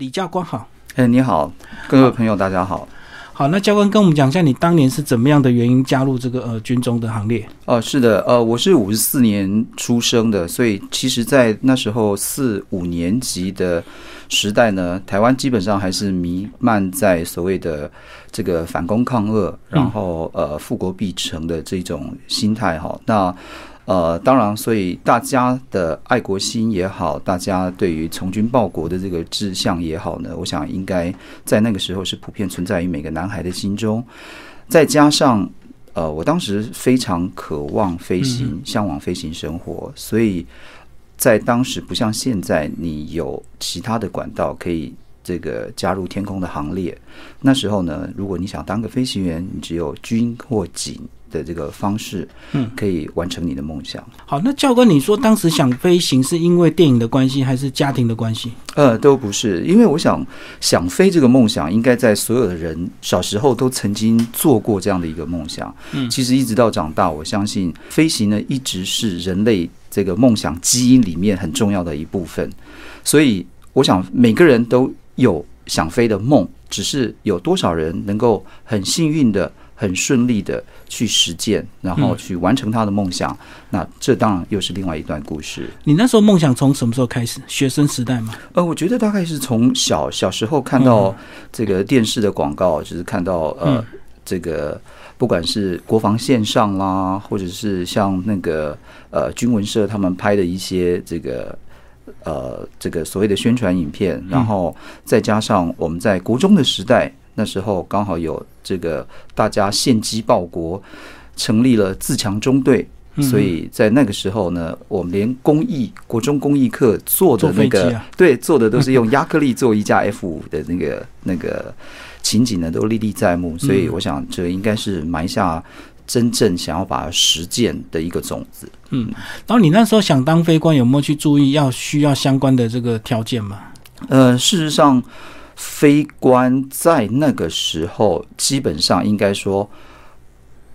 李教官好，哎，你好，各位朋友，大家好。好，那教官跟我们讲一下，你当年是怎么样的原因加入这个呃军中的行列？哦，是的，呃，我是五十四年出生的，所以其实，在那时候四五年级的时代呢，台湾基本上还是弥漫在所谓的这个反攻抗俄，然后呃富国必成的这种心态哈。那呃，当然，所以大家的爱国心也好，大家对于从军报国的这个志向也好呢，我想应该在那个时候是普遍存在于每个男孩的心中。再加上，呃，我当时非常渴望飞行，向往飞行生活，所以在当时不像现在，你有其他的管道可以这个加入天空的行列。那时候呢，如果你想当个飞行员，你只有军或警。的这个方式，嗯，可以完成你的梦想。好，那教官，你说当时想飞行是因为电影的关系，还是家庭的关系？呃，都不是，因为我想想飞这个梦想，应该在所有的人小时候都曾经做过这样的一个梦想。嗯，其实一直到长大，我相信飞行呢一直是人类这个梦想基因里面很重要的一部分。所以，我想每个人都有想飞的梦，只是有多少人能够很幸运的。很顺利的去实践，然后去完成他的梦想。那这当然又是另外一段故事。你那时候梦想从什么时候开始？学生时代吗？呃，我觉得大概是从小小时候看到这个电视的广告，就是看到呃，这个不管是国防线上啦，或者是像那个呃军文社他们拍的一些这个呃这个所谓的宣传影片，然后再加上我们在国中的时代。那时候刚好有这个大家献机报国，成立了自强中队，所以在那个时候呢，我们连公益国中公益课做的那个对做的都是用亚克力做一架 F 五的那个那个情景呢，都历历在目。所以我想，这应该是埋下真正想要把它实践的一个种子。嗯，然后你那时候想当飞官，有没有去注意要需要相关的这个条件嘛？呃，事实上。飞官在那个时候，基本上应该说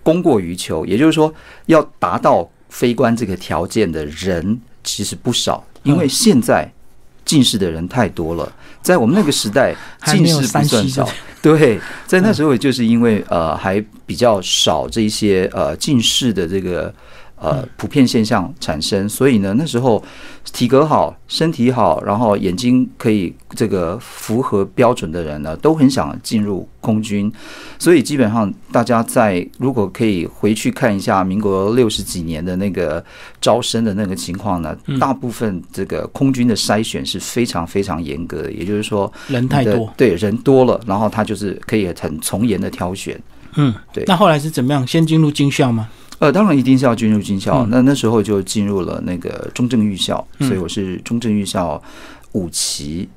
供过于求，也就是说，要达到非官这个条件的人其实不少。因为现在进士的人太多了，在我们那个时代，进士不算少。对，在那时候，就是因为呃，还比较少这些呃进士的这个。呃，普遍现象产生，所以呢，那时候体格好、身体好，然后眼睛可以这个符合标准的人呢，都很想进入空军。所以基本上，大家在如果可以回去看一下民国六十几年的那个招生的那个情况呢，大部分这个空军的筛选是非常非常严格的，也就是说人太多，对人多了，然后他就是可以很从严的挑选。嗯，对。那后来是怎么样？先进入军校吗？呃，当然一定是要进入军校。那那时候就进入了那个中正预校，所以我是中正预校五期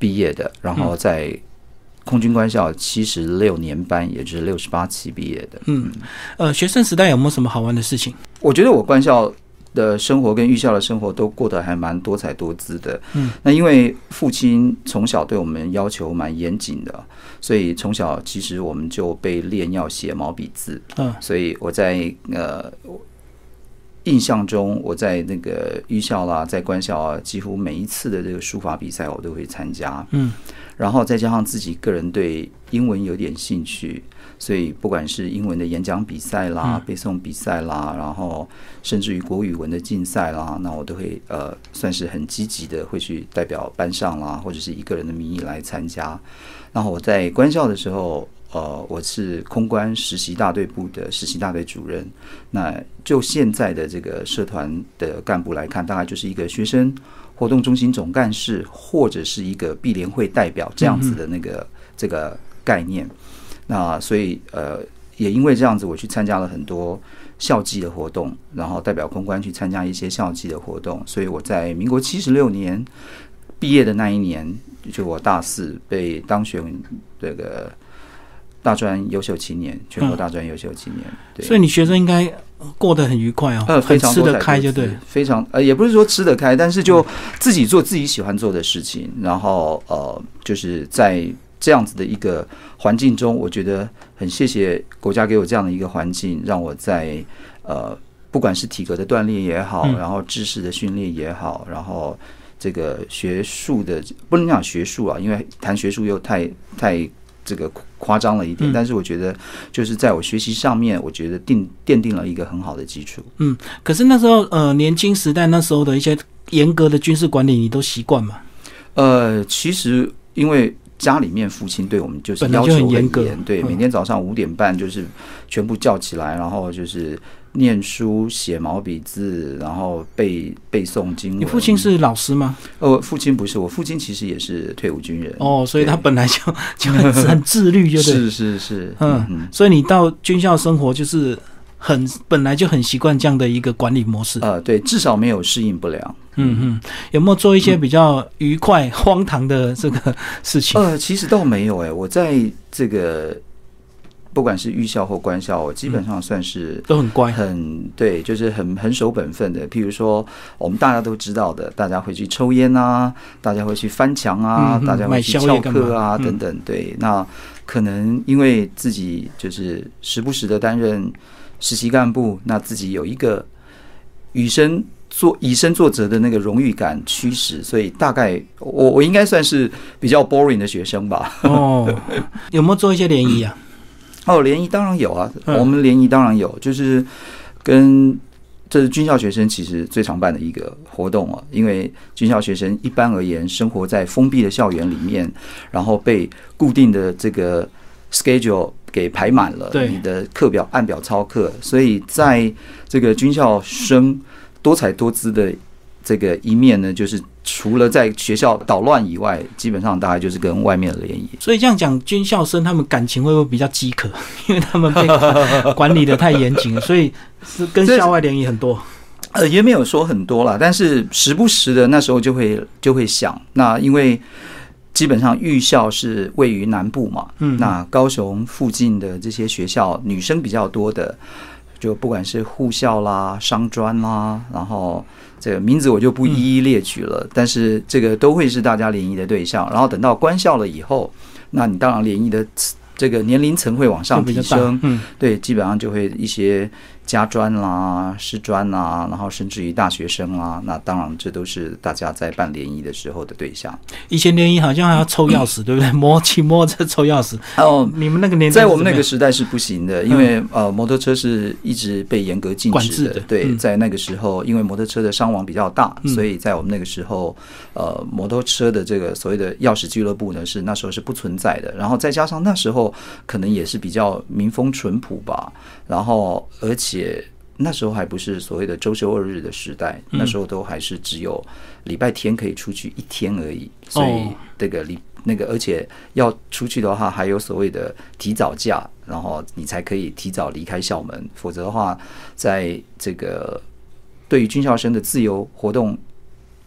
毕业的，然后在空军官校七十六年班，也就是六十八期毕业的。嗯，呃，学生时代有没有什么好玩的事情？我觉得我官校。的生活跟预校的生活都过得还蛮多彩多姿的。嗯，那因为父亲从小对我们要求蛮严谨的，所以从小其实我们就被练要写毛笔字。嗯，所以我在呃印象中，我在那个预校啦，在官校啊，几乎每一次的这个书法比赛我都会参加。嗯，然后再加上自己个人对英文有点兴趣。所以，不管是英文的演讲比赛啦、背诵比赛啦，然后甚至于国语文的竞赛啦，那我都会呃，算是很积极的会去代表班上啦，或者是一个人的名义来参加。然后我在官校的时候，呃，我是空关实习大队部的实习大队主任。那就现在的这个社团的干部来看，大概就是一个学生活动中心总干事，或者是一个毕联会代表这样子的那个这个概念。那所以呃，也因为这样子，我去参加了很多校际的活动，然后代表空关去参加一些校际的活动。所以我在民国七十六年毕业的那一年，就我大四被当选这个大专优秀青年，全国大专优秀青年。对，所以你学生应该过得很愉快哦，呃，非常吃得开，就对，非常呃，也不是说吃得开，但是就自己做自己喜欢做的事情，然后呃，就是在。这样子的一个环境中，我觉得很谢谢国家给我这样的一个环境，让我在呃，不管是体格的锻炼也好，然后知识的训练也好，然后这个学术的，不能讲学术啊，因为谈学术又太太这个夸张了一点。但是我觉得，就是在我学习上面，我觉得定奠定了一个很好的基础。嗯，可是那时候呃，年轻时代那时候的一些严格的军事管理，你都习惯吗？呃，其实因为。家里面父亲对我们就是要求很严，对，每天早上五点半就是全部叫起来，然后就是念书、写毛笔字，然后背背诵经文。你父亲是老师吗？呃，父亲不是，我父亲其实也是退伍军人。哦，所以他本来就就很很自律，就 是是是，嗯，所以你到军校生活就是。很本来就很习惯这样的一个管理模式，呃，对，至少没有适应不良。嗯嗯，有没有做一些比较愉快、荒唐的这个事情？呃，其实倒没有哎，我在这个不管是预校或官校，我基本上算是都很乖，很对，就是很很守本分的。譬如说，我们大家都知道的，大家会去抽烟啊，大家会去翻墙啊，大家会去翘课啊，等等。对，那可能因为自己就是时不时的担任。实习干部，那自己有一个以身作以身作则的那个荣誉感驱使，所以大概我我应该算是比较 boring 的学生吧。哦，有没有做一些联谊啊？哦，联谊当然有啊，我们联谊当然有，就是跟这是军校学生其实最常办的一个活动啊，因为军校学生一般而言生活在封闭的校园里面，然后被固定的这个 schedule。给排满了，你的课表按表操课，所以在这个军校生多彩多姿的这个一面呢，就是除了在学校捣乱以外，基本上大概就是跟外面的联谊。所以这样讲，军校生他们感情会不会比较饥渴？因为他们被管理的太严谨了，所以是跟校外联谊很多。呃，也没有说很多啦，但是时不时的那时候就会就会想，那因为。基本上预校是位于南部嘛，嗯，那高雄附近的这些学校女生比较多的，就不管是护校啦、商专啦，然后这个名字我就不一一列举了，但是这个都会是大家联谊的对象。然后等到官校了以后，那你当然联谊的这个年龄层会往上提升，嗯，对，基本上就会一些。家专啦、师专啦，然后甚至于大学生啦，那当然这都是大家在办联谊的时候的对象。以前联谊好像还要抽钥匙，对不对？摸骑摩托车抽钥匙。哦，你们那个年代，在我们那个时代是不行的，因为呃，摩托车是一直被严格禁止的。对，在那个时候，因为摩托车的伤亡比较大，所以在我们那个时候，呃，摩托车的这个所谓的钥匙俱乐部呢，是那时候是不存在的。然后再加上那时候可能也是比较民风淳朴吧，然后而且。那时候还不是所谓的周休二日的时代，那时候都还是只有礼拜天可以出去一天而已。所以这个礼那个，而且要出去的话，还有所谓的提早假，然后你才可以提早离开校门。否则的话，在这个对于军校生的自由活动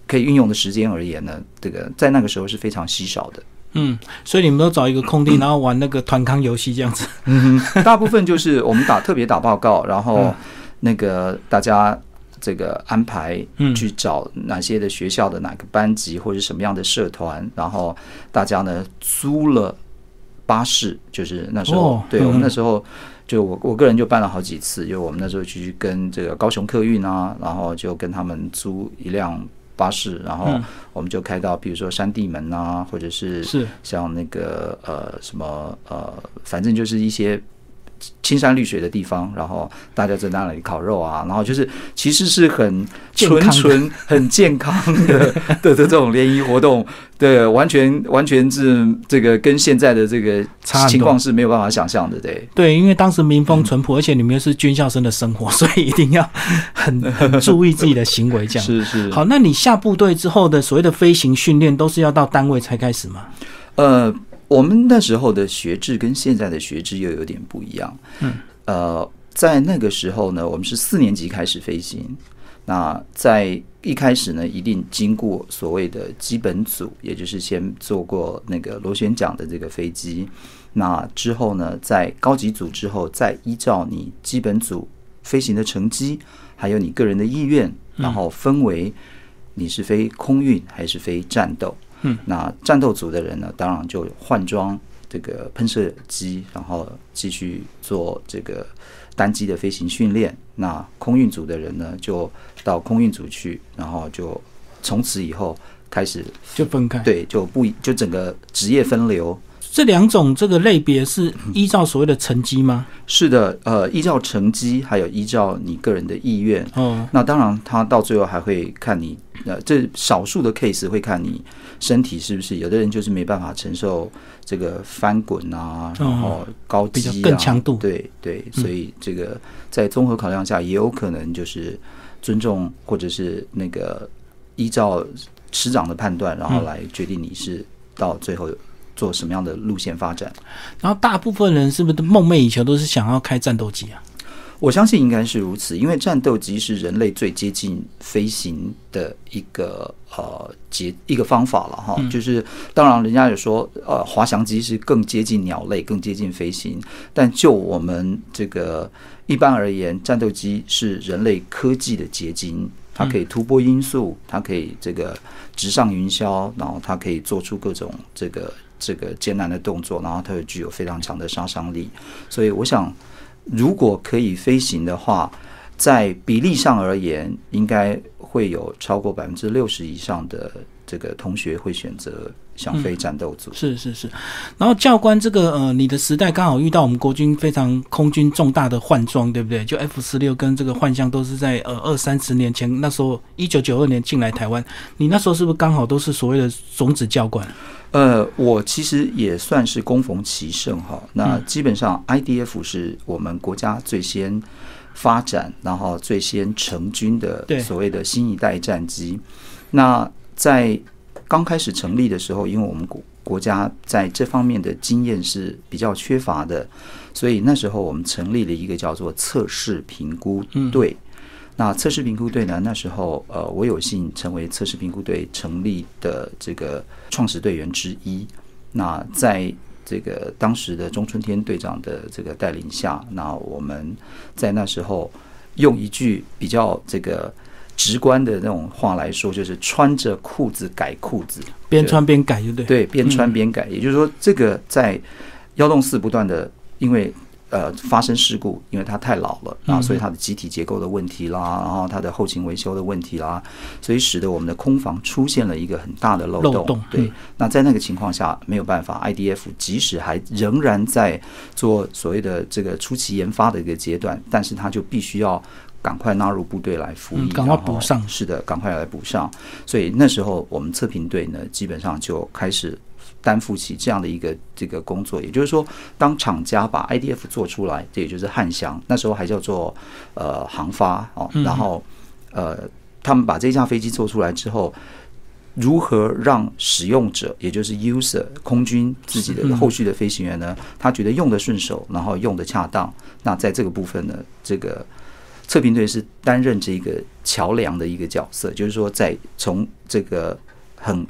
可以运用的时间而言呢，这个在那个时候是非常稀少的。嗯，所以你们都找一个空地，然后玩那个团康游戏这样子。嗯，大部分就是我们打特别打报告，然后那个大家这个安排去找哪些的学校的哪个班级或者什么样的社团，然后大家呢租了巴士，就是那时候，对我们那时候就我我个人就办了好几次，就我们那时候去跟这个高雄客运啊，然后就跟他们租一辆。巴士，然后我们就开到，比如说山地门啊，或者是是像那个呃什么呃，反正就是一些。青山绿水的地方，然后大家在那里烤肉啊，然后就是其实是很纯纯、很健康的的这种联谊活动，对，完全完全是这个跟现在的这个情况是没有办法想象的，对。对，因为当时民风淳朴，而且你们又是军校生的生活，所以一定要 很很注意自己的行为，这样 是是。好，那你下部队之后的所谓的飞行训练，都是要到单位才开始吗？呃。我们那时候的学制跟现在的学制又有点不一样。嗯，呃，在那个时候呢，我们是四年级开始飞行。那在一开始呢，一定经过所谓的基本组，也就是先做过那个螺旋桨的这个飞机。那之后呢，在高级组之后，再依照你基本组飞行的成绩，还有你个人的意愿，然后分为你是飞空运还是飞战斗。嗯，那战斗组的人呢，当然就换装这个喷射机，然后继续做这个单机的飞行训练。那空运组的人呢，就到空运组去，然后就从此以后开始就分开。对，就不一就整个职业分流。这两种这个类别是依照所谓的成绩吗？是的，呃，依照成绩，还有依照你个人的意愿。哦，那当然，他到最后还会看你，呃，这少数的 case 会看你身体是不是，有的人就是没办法承受这个翻滚啊，然后高比较肌啊，更强度。对对，所以这个在综合考量下，也有可能就是尊重或者是那个依照师长的判断，然后来决定你是到最后做什么样的路线发展。然后大部分人是不是梦寐以求都是想要开战斗机啊？我相信应该是如此，因为战斗机是人类最接近飞行的一个呃结一个方法了哈。就是当然，人家也说呃滑翔机是更接近鸟类、更接近飞行，但就我们这个一般而言，战斗机是人类科技的结晶，它可以突破音速，它可以这个直上云霄，然后它可以做出各种这个这个艰难的动作，然后它又具有非常强的杀伤力，所以我想。如果可以飞行的话，在比例上而言，应该会有超过百分之六十以上的这个同学会选择想飞战斗组。是是是，然后教官这个呃，你的时代刚好遇到我们国军非常空军重大的换装，对不对？就 F 十六跟这个幻象都是在呃二三十年前，那时候一九九二年进来台湾，你那时候是不是刚好都是所谓的种子教官？呃，我其实也算是恭逢其盛哈。那基本上 IDF 是我们国家最先发展，然后最先成军的所谓的新一代战机。那在刚开始成立的时候，因为我们国国家在这方面的经验是比较缺乏的，所以那时候我们成立了一个叫做测试评估队。那测试评估队呢？那时候，呃，我有幸成为测试评估队成立的这个创始队员之一。那在这个当时的中春天队长的这个带领下，那我们在那时候用一句比较这个直观的那种话来说，就是穿着裤子改裤子，边穿边改，对不对？对，边穿边改。也就是说，这个在幺洞四不断的因为。呃，发生事故，因为它太老了啊，所以它的机体结构的问题啦，然后它的后勤维修的问题啦，所以使得我们的空防出现了一个很大的漏洞。对，那在那个情况下，没有办法，IDF 即使还仍然在做所谓的这个初期研发的一个阶段，但是它就必须要赶快纳入部队来服役，赶快补上。是的，赶快来补上。所以那时候我们测评队呢，基本上就开始。担负起这样的一个这个工作，也就是说，当厂家把 IDF 做出来，这也就是汉翔，那时候还叫做呃航发哦，然后呃他们把这架飞机做出来之后，如何让使用者，也就是 user 空军自己的后续的飞行员呢，他觉得用的顺手，然后用的恰当，那在这个部分呢，这个测评队是担任这个桥梁的一个角色，就是说在从这个很。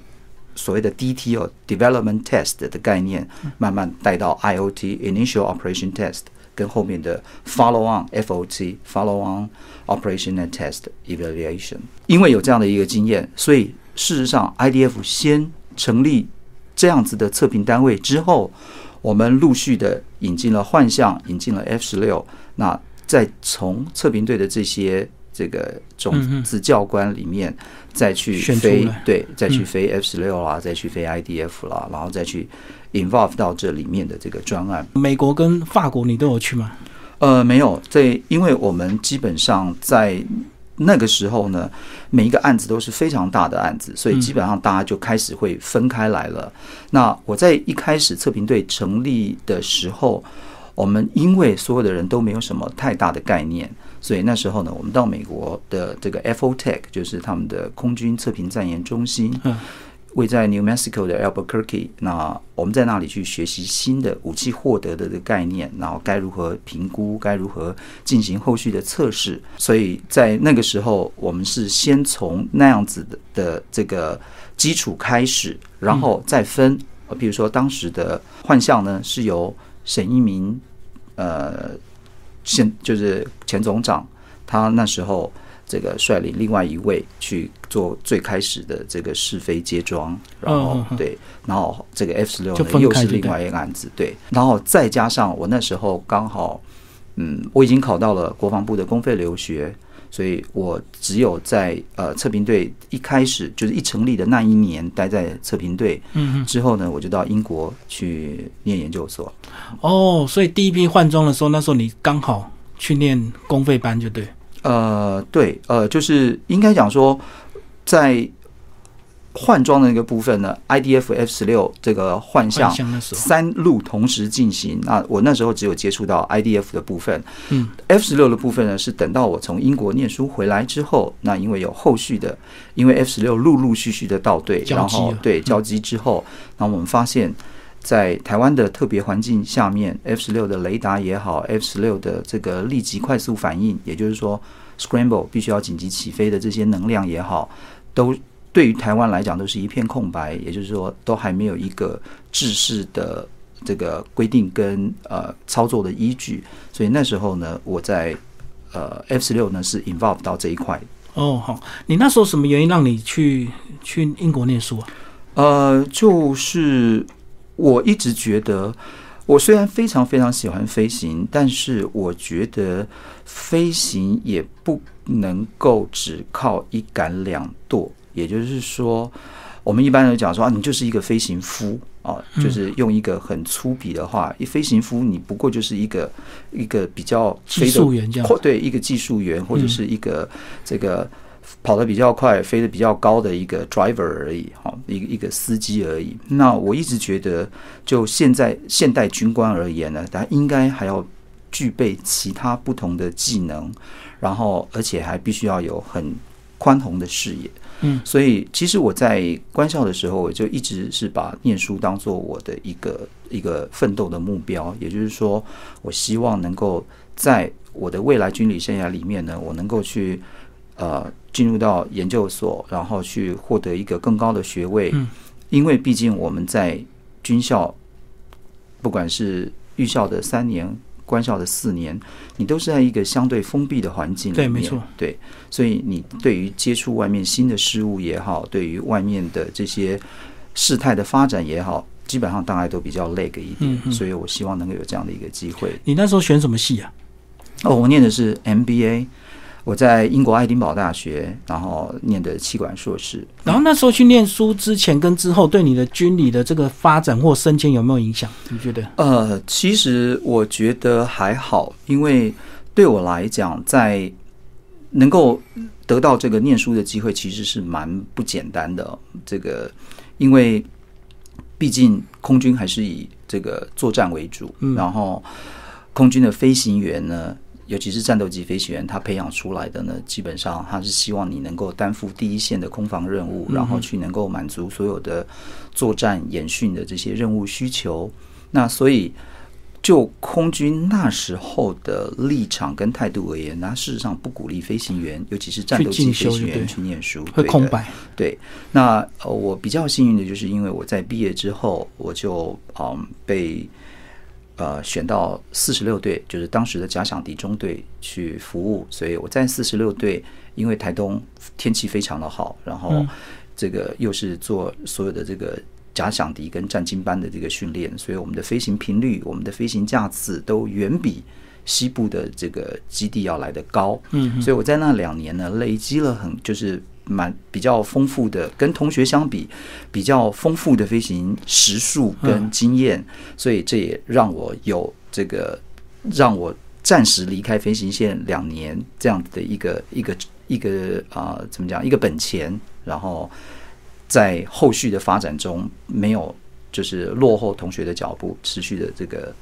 所谓的 DT 哦，Development Test 的概念，慢慢带到 IOT Initial Operation Test，跟后面的 Follow On FOT Follow On Operation and Test Evaluation。因为有这样的一个经验，所以事实上 IDF 先成立这样子的测评单位之后，我们陆续的引进了幻象，引进了 F 十六，那再从测评队的这些。这个种子教官里面再去飞，对，再去飞 F 十六啦，再去飞 IDF 啦，然后再去 involve 到这里面的这个专案。美国跟法国你都有去吗？呃，没有，在因为我们基本上在那个时候呢，每一个案子都是非常大的案子，所以基本上大家就开始会分开来了。那我在一开始测评队成立的时候，我们因为所有的人都没有什么太大的概念。所以那时候呢，我们到美国的这个 FOTech，就是他们的空军测评战研中心，位在 New Mexico 的 Albuquerque。那我们在那里去学习新的武器获得的这个概念，然后该如何评估，该如何进行后续的测试。所以在那个时候，我们是先从那样子的的这个基础开始，然后再分。比如说当时的幻象呢，是由沈一鸣，呃。现就是前总长，他那时候这个率领另外一位去做最开始的这个试飞接装，然后对，然后这个 F 十六呢又是另外一个案子，对，然后再加上我那时候刚好，嗯，我已经考到了国防部的公费留学，所以我只有在呃测评队一开始就是一成立的那一年待在测评队，嗯之后呢，我就到英国去念研究所。哦，所以第一批换装的时候，那时候你刚好去念公费班，就对。呃，对，呃，就是应该讲说，在换装的那个部分呢，IDF F 十六这个换向三路同时进行。那我那时候只有接触到 IDF 的部分，嗯，F 十六的部分呢是等到我从英国念书回来之后，那因为有后续的，因为 F 十六陆陆续续的到队，然后对交机之后，那我们发现。在台湾的特别环境下面，F 十六的雷达也好，F 十六的这个立即快速反应，也就是说 scramble 必须要紧急起飞的这些能量也好，都对于台湾来讲都是一片空白，也就是说都还没有一个制式的这个规定跟呃操作的依据，所以那时候呢，我在呃 F 十六呢是 involve 到这一块。哦，好，你那时候什么原因让你去去英国念书啊？呃，就是我一直觉得，我虽然非常非常喜欢飞行，但是我觉得飞行也不能够只靠一杆两舵。也就是说，我们一般人讲说啊，你就是一个飞行夫啊，就是用一个很粗鄙的话，一飞行夫你不过就是一个一个比较技术员这样或对一个技术员，或者是一个这个跑得比较快、飞得比较高的一个 driver 而已，哈，一个一个司机而已。那我一直觉得，就现在现代军官而言呢，他应该还要具备其他不同的技能，然后而且还必须要有很宽宏的视野。嗯，所以其实我在官校的时候，我就一直是把念书当做我的一个一个奋斗的目标，也就是说，我希望能够在我的未来军旅生涯里面呢，我能够去呃进入到研究所，然后去获得一个更高的学位。嗯，因为毕竟我们在军校，不管是预校的三年。官校的四年，你都是在一个相对封闭的环境里面，对没错，对，所以你对于接触外面新的事物也好，对于外面的这些事态的发展也好，基本上大概都比较累个一点，所以我希望能够有这样的一个机会。你那时候选什么系啊？哦，我念的是 MBA，我在英国爱丁堡大学，然后念的气管硕士。然后那时候去念书之前跟之后，对你的军旅的这个发展或升迁有没有影响？你觉得？呃，其实我觉得还好，因为对我来讲，在能够得到这个念书的机会，其实是蛮不简单的。这个，因为毕竟空军还是以这个作战为主，嗯然后空军的飞行员呢，尤其是战斗机飞行员，他培养出来的呢，基本上他是希望你能够担负第一线的空防任务，然后去能够满足所有的作战演训的这些任务需求。那所以，就空军那时候的立场跟态度而言，那事实上不鼓励飞行员，尤其是战斗机飞行员去念书，会对空白？对，那呃，我比较幸运的就是，因为我在毕业之后，我就嗯被呃选到四十六队，就是当时的假想敌中队去服务，所以我在四十六队，因为台东天气非常的好，然后嗯这个又是做所有的这个。假想敌跟战经班的这个训练，所以我们的飞行频率、我们的飞行架次都远比西部的这个基地要来得高。嗯，所以我在那两年呢，累积了很就是蛮比较丰富的，跟同学相比比较丰富的飞行时数跟经验，所以这也让我有这个让我暂时离开飞行线两年这样子的一个一个一个啊、呃怎么讲一个本钱，然后在后续的发展中没有就是落后同学的脚步，持续的这个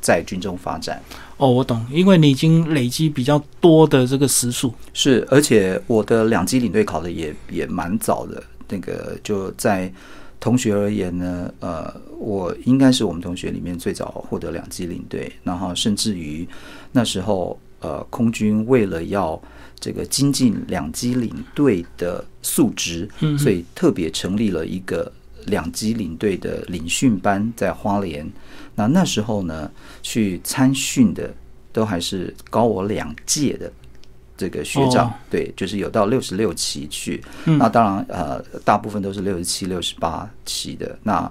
在军中发展。哦，我懂，因为你已经累积比较多的这个时数。是，而且我的两机领队考的也也蛮早的。那个就在同学而言呢，呃，我应该是我们同学里面最早获得两机领队，然后甚至于那时候，呃，空军为了要这个精进两机领队的素质，嗯所以特别成立了一个两级领队的领训班在花莲。那那时候呢，去参训的都还是高我两届的这个学长，哦对，就是有到六十六期去。嗯那当然，呃，大部分都是六十七、六十八期的。那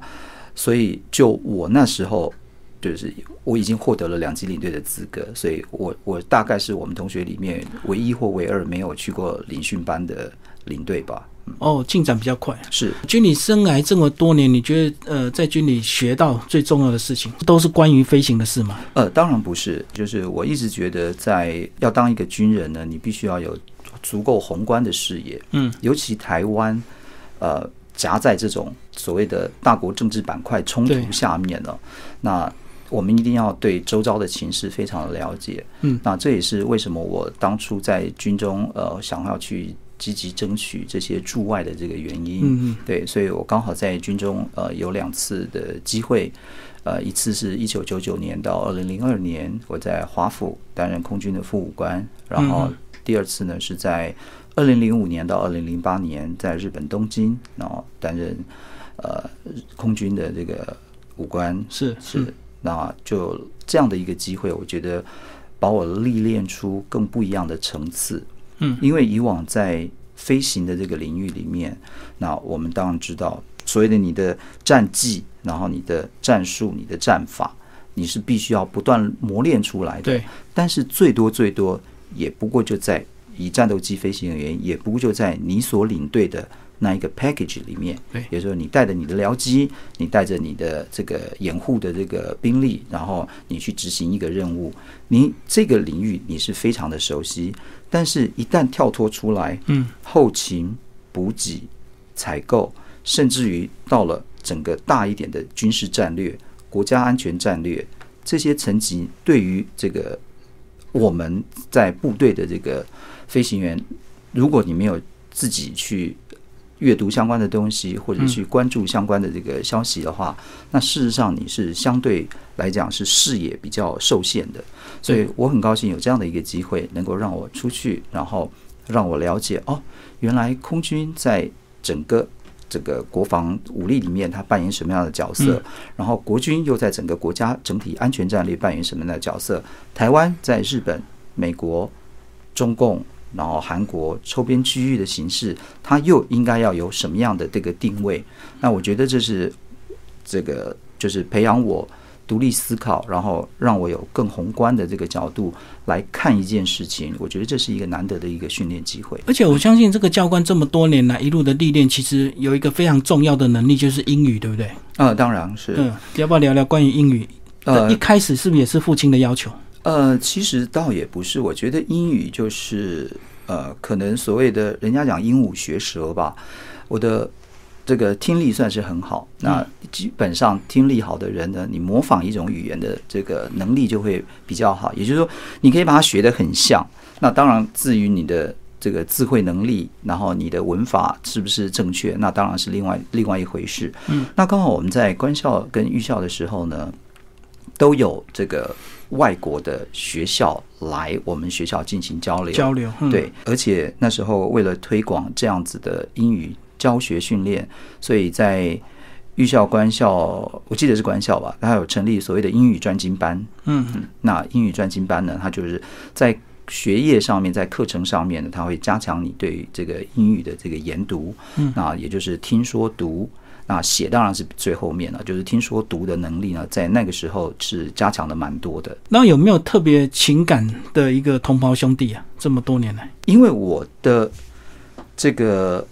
所以就我那时候就是我已经获得了两级领队的资格，所以我我大概是我们同学里面唯一或唯二没有去过领训班的领队吧。哦，进展比较快。是军旅生涯这么多年，你觉得呃，在军旅学到最重要的事情，都是关于飞行的事吗？呃，当然不是，就是我一直觉得，在要当一个军人呢，你必须要有足够宏观的视野。嗯，尤其台湾，呃，夹在这种所谓的大国政治板块冲突下面了，那我们一定要对周遭的情势非常的了解。嗯那这也是为什么我当初在军中呃想要去积极争取这些驻外的这个原因。嗯嗯对，所以我刚好在军中呃有两次的机会，呃，一次是一九九九年到二零零二年，我在华府担任空军的副武官，然后嗯第二次呢是在二零零五年到二零零八年在日本东京，然后担任呃空军的这个武官，是是，那就这样的一个机会，我觉得把我历练出更不一样的层次。嗯因为以往在飞行的这个领域里面，那我们当然知道所谓的你的战绩，然后你的战术、你的战法，你是必须要不断磨练出来的。对，但是最多最多也不过就在以战斗机飞行员，也不过就在你所领队的那一个 package 里面。对也就是说你带着你的僚机，你带着你的这个掩护的这个兵力，然后你去执行一个任务，你这个领域你是非常的熟悉，但是一旦跳脱出来，嗯，后勤、补给、采购，甚至于到了整个大一点的军事战略、国家安全战略这些层级，对于这个我们在部队的这个飞行员，如果你没有自己去阅读相关的东西，或者去关注相关的这个消息的话，那事实上你是相对来讲是视野比较受限的。所以我很高兴有这样的一个机会，能够让我出去，然后让我了解哦，原来空军在整个这个国防武力里面，它扮演什么样的角色？然后国军又在整个国家整体安全战略扮演什么样的角色？台湾在日本、美国、中共，然后韩国周边区域的形势，它又应该要有什么样的这个定位？那我觉得这是这个就是培养我独立思考，然后让我有更宏观的这个角度来看一件事情。我觉得这是一个难得的一个训练机会。而且我相信这个教官这么多年来一路的历练，其实有一个非常重要的能力，就是英语，对不对？呃，当然是。嗯，要不要聊聊关于英语？呃一开始是不是也是父亲的要求？呃，其实倒也不是，我觉得英语就是呃，可能所谓的人家讲鹦鹉学舌吧。我的这个听力算是很好，那基本上听力好的人呢，你模仿一种语言的这个能力就会比较好。也就是说，你可以把它学得很像。那当然，至于你的这个智慧能力，然后你的文法是不是正确，那当然是另外另外一回事。嗯，那刚好我们在官校跟预校的时候呢，都有这个外国的学校来我们学校进行交流。交流，嗯、对，而且那时候为了推广这样子的英语教学训练，所以在预校、官校，我记得是官校吧，它有成立所谓的英语专精班。嗯，嗯那英语专精班呢，它就是在学业上面，在课程上面呢，它会加强你对这个英语的这个研读，嗯那也就是听说读。那写当然是最后面了，就是听说读的能力呢，在那个时候是加强的蛮多的。那有没有特别情感的一个同胞兄弟啊？这么多年来，因为我的这个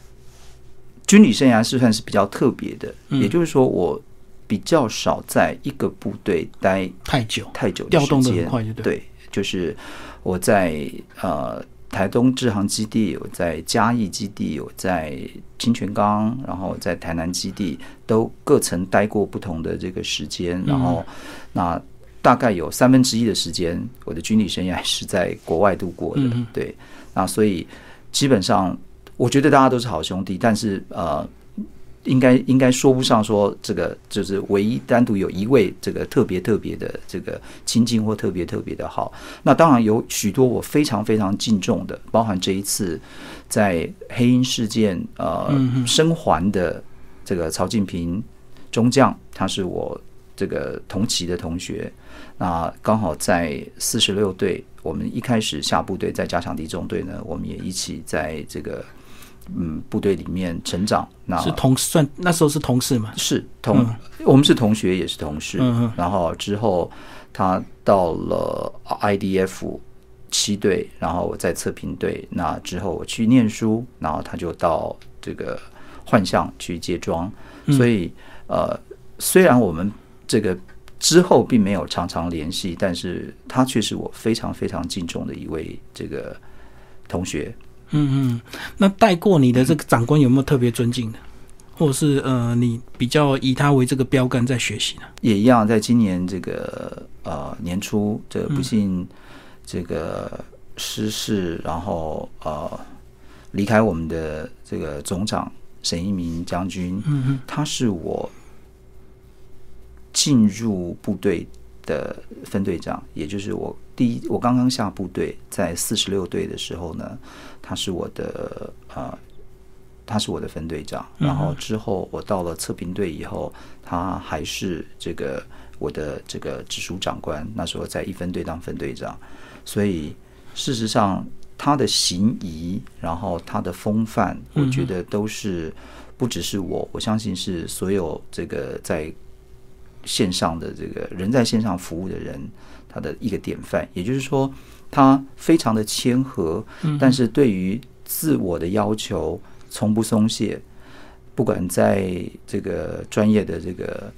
军旅生涯是算是比较特别的，嗯也就是说，我比较少在一个部队待太久，太久的调动。的很快，就对。对，就是我在呃台东制航基地，有在嘉义基地，有在清泉岗，然后在台南基地，都各曾待过不同的这个时间，然后那大概有三分之一的时间，我的军旅生涯是在国外度过的。嗯对，那所以基本上我觉得大家都是好兄弟，但是呃。应该应该说不上说这个就是唯一单独有一位这个特别特别的这个亲近或特别特别的好。那当然有许多我非常非常敬重的，包含这一次在黑鹰事件呃嗯生还的这个曹进平中将，他是我这个同期的同学。那刚好在四十六队，我们一开始下部队在加强敌中队呢，我们也一起在这个嗯部队里面成长。那是同算那时候是同事嘛？是同，我们是同学也是同事。嗯然后之后他到了 IDF 七队，然后我在测评队。那之后我去念书，然后他就到这个幻象去接装。所以呃，虽然我们这个之后并没有常常联系，但是他却是我非常非常敬重的一位这个同学。嗯嗯，那带过你的这个长官有没有特别尊敬的，或者是呃，你比较以他为这个标杆在学习呢？也一样，在今年这个呃年初，这不幸这个失事，然后呃离开我们的这个总长沈一鸣将军，嗯嗯。他是我进入部队的分队长，也就是我第一我刚刚下部队，在四十六队的时候呢，他是我的呃，他是我的分队长。然后之后我到了测评队以后，他还是这个我的这个直属长官。那时候在一分队当分队长，所以事实上他的行仪，然后他的风范，我觉得都是不只是我，我相信是所有这个在线上的这个人在线上服务的人，他的一个典范。也就是说，他非常的谦和，但是对于自我的要求从不松懈，不管在这个专业的这个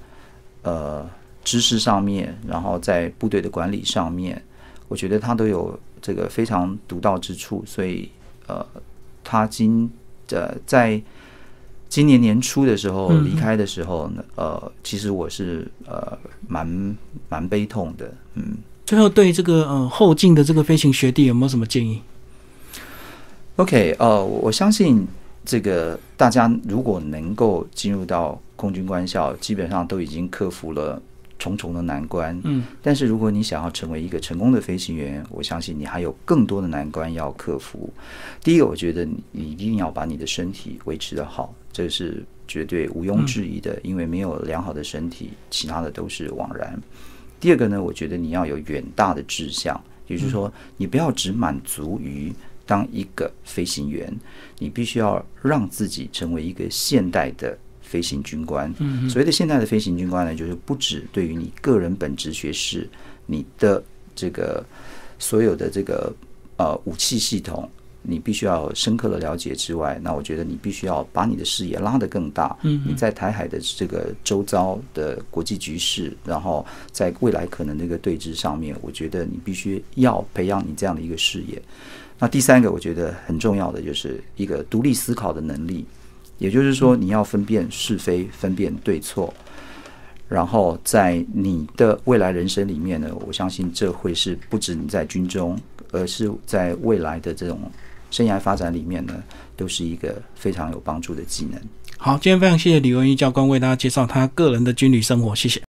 呃知识上面，然后在部队的管理上面，我觉得他都有这个非常独到之处。所以呃，他今呃在。今年年初的时候离开的时候呢，呃，其实我是呃蛮蛮悲痛的，嗯。最后对这个呃后进的这个飞行学弟有没有什么建议？OK，呃，我相信这个大家如果能够进入到空军官校，基本上都已经克服了重重的难关，嗯。但是如果你想要成为一个成功的飞行员，我相信你还有更多的难关要克服。第一个，我觉得你一定要把你的身体维持的好。这是绝对毋庸置疑的，因为没有良好的身体，其他的都是枉然。第二个呢，我觉得你要有远大的志向，也就是说，你不要只满足于当一个飞行员，你必须要让自己成为一个现代的飞行军官。所谓的现代的飞行军官呢，就是不止对于你个人本职学识，你的这个所有的这个呃武器系统。你必须要深刻的了解之外，那我觉得你必须要把你的视野拉得更大。嗯，你在台海的这个周遭的国际局势，然后在未来可能的一个对峙上面，我觉得你必须要培养你这样的一个视野。那第三个，我觉得很重要的就是一个独立思考的能力，也就是说你要分辨是非，分辨对错。然后在你的未来人生里面呢，我相信这会是不止你在军中，而是在未来的这种。生涯发展里面呢，都是一个非常有帮助的技能。好，今天非常谢谢李文义教官为大家介绍他个人的军旅生活，谢谢。